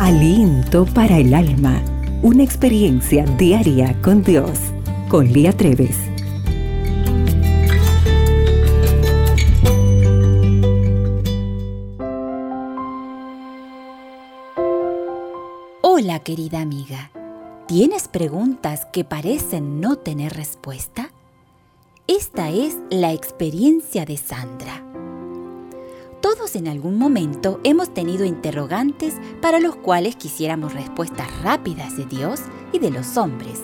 Aliento para el alma. Una experiencia diaria con Dios. Con Lía Treves. Hola querida amiga. ¿Tienes preguntas que parecen no tener respuesta? Esta es la experiencia de Sandra. En algún momento hemos tenido interrogantes para los cuales quisiéramos respuestas rápidas de Dios y de los hombres.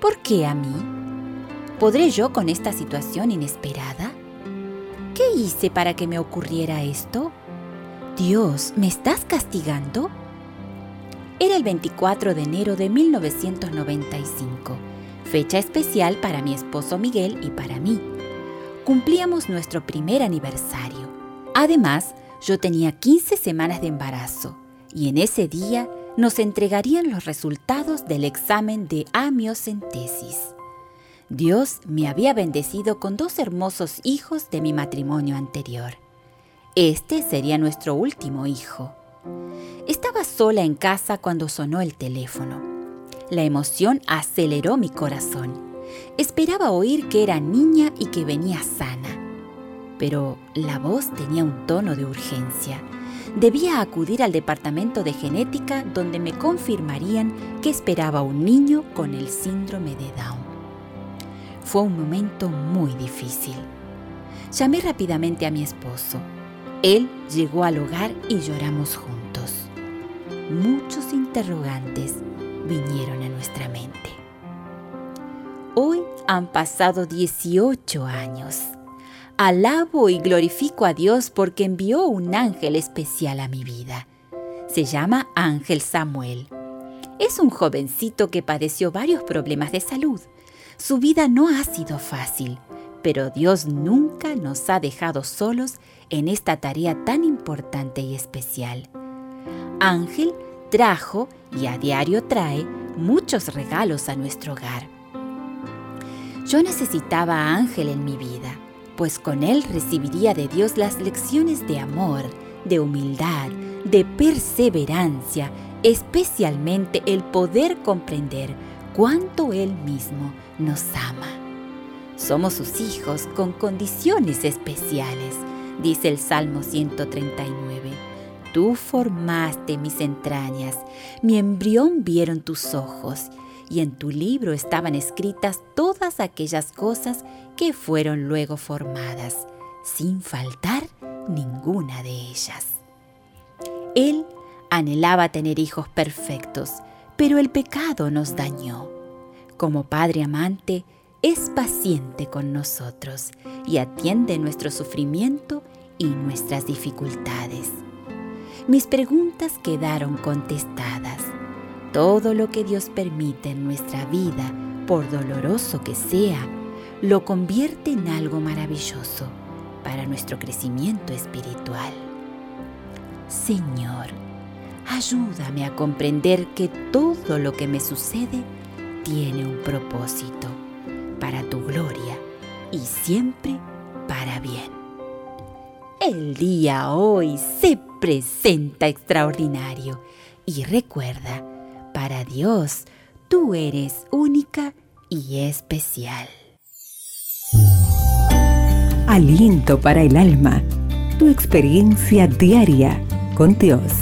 ¿Por qué a mí? ¿Podré yo con esta situación inesperada? ¿Qué hice para que me ocurriera esto? Dios, ¿me estás castigando? Era el 24 de enero de 1995, fecha especial para mi esposo Miguel y para mí. Cumplíamos nuestro primer aniversario. Además, yo tenía 15 semanas de embarazo y en ese día nos entregarían los resultados del examen de amiocentesis. Dios me había bendecido con dos hermosos hijos de mi matrimonio anterior. Este sería nuestro último hijo. Estaba sola en casa cuando sonó el teléfono. La emoción aceleró mi corazón. Esperaba oír que era niña y que venía sana pero la voz tenía un tono de urgencia. Debía acudir al departamento de genética donde me confirmarían que esperaba un niño con el síndrome de Down. Fue un momento muy difícil. Llamé rápidamente a mi esposo. Él llegó al hogar y lloramos juntos. Muchos interrogantes vinieron a nuestra mente. Hoy han pasado 18 años. Alabo y glorifico a Dios porque envió un ángel especial a mi vida. Se llama Ángel Samuel. Es un jovencito que padeció varios problemas de salud. Su vida no ha sido fácil, pero Dios nunca nos ha dejado solos en esta tarea tan importante y especial. Ángel trajo y a diario trae muchos regalos a nuestro hogar. Yo necesitaba a Ángel en mi vida pues con él recibiría de Dios las lecciones de amor, de humildad, de perseverancia, especialmente el poder comprender cuánto Él mismo nos ama. Somos sus hijos con condiciones especiales, dice el Salmo 139. Tú formaste mis entrañas, mi embrión vieron tus ojos, y en tu libro estaban escritas todas aquellas cosas que fueron luego formadas, sin faltar ninguna de ellas. Él anhelaba tener hijos perfectos, pero el pecado nos dañó. Como Padre amante, es paciente con nosotros y atiende nuestro sufrimiento y nuestras dificultades. Mis preguntas quedaron contestadas. Todo lo que Dios permite en nuestra vida, por doloroso que sea, lo convierte en algo maravilloso para nuestro crecimiento espiritual. Señor, ayúdame a comprender que todo lo que me sucede tiene un propósito para tu gloria y siempre para bien. El día hoy se presenta extraordinario y recuerda, para Dios, tú eres única y especial. Aliento para el alma. Tu experiencia diaria con Dios.